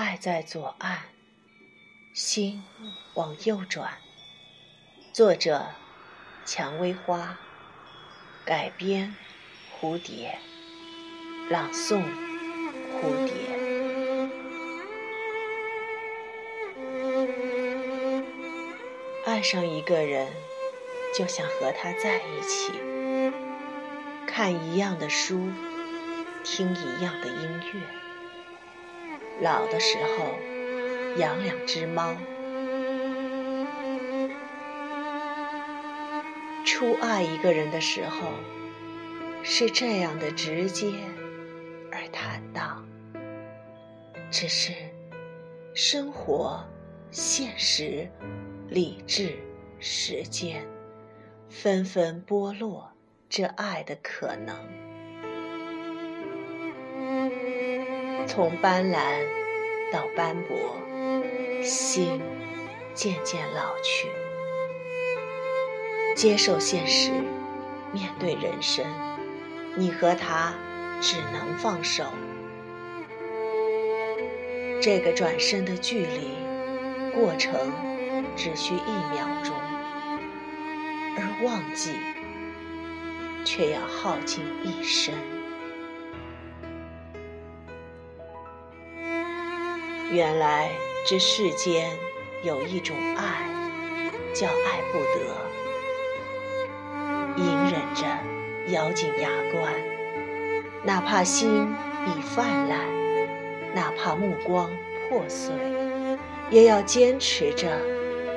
爱在左岸，心往右转。作者：蔷薇花，改编：蝴蝶，朗诵：蝴蝶。爱上一个人，就想和他在一起，看一样的书，听一样的音乐。老的时候，养两只猫。初爱一个人的时候，是这样的直接而坦荡。只是，生活、现实。理智、时间，纷纷剥落这爱的可能。从斑斓到斑驳，心渐渐老去。接受现实，面对人生，你和他只能放手。这个转身的距离，过程。只需一秒钟，而忘记却要耗尽一生。原来这世间有一种爱，叫爱不得。隐忍着，咬紧牙关，哪怕心已泛滥，哪怕目光破碎，也要坚持着。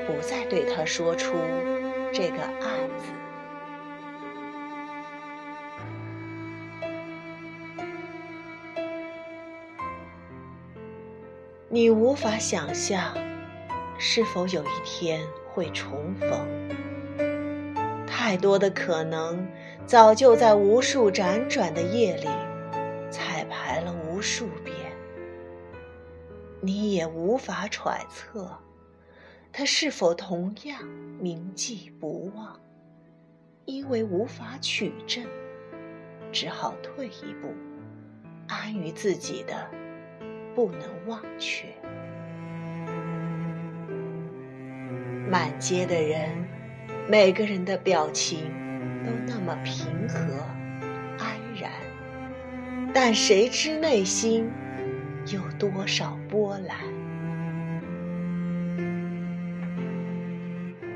不再对他说出这个“爱”字。你无法想象，是否有一天会重逢。太多的可能，早就在无数辗转的夜里彩排了无数遍。你也无法揣测。他是否同样铭记不忘？因为无法取证，只好退一步，安于自己的不能忘却。满街的人，每个人的表情都那么平和安然，但谁知内心有多少波澜？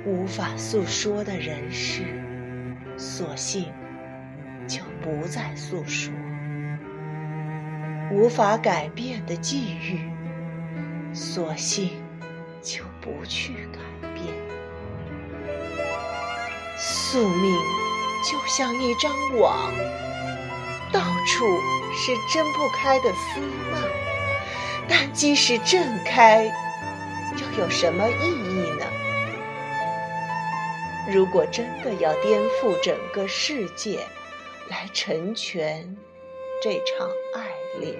无法诉说的人事，索性就不再诉说；无法改变的际遇，索性就不去改变。宿命就像一张网，到处是挣不开的丝蔓，但即使挣开，又有什么意义呢？如果真的要颠覆整个世界，来成全这场爱恋，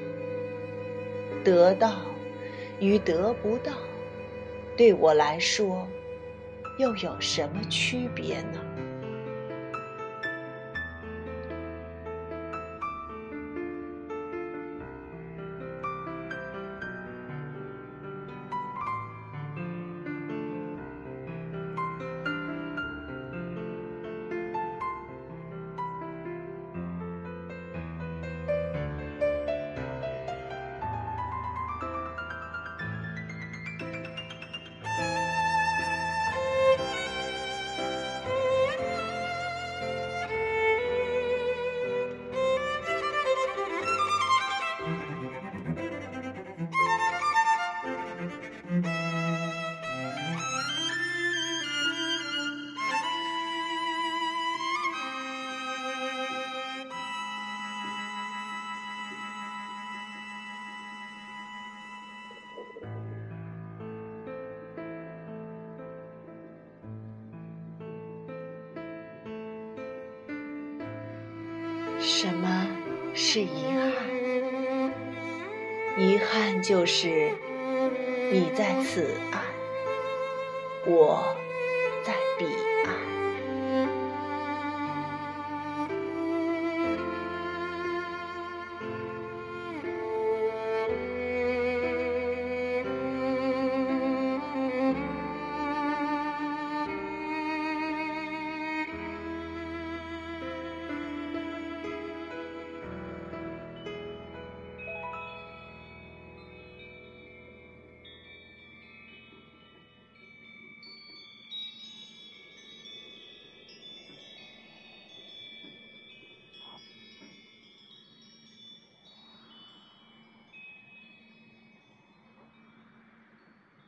得到与得不到，对我来说又有什么区别呢？什么是遗憾？遗憾就是你在此岸，我。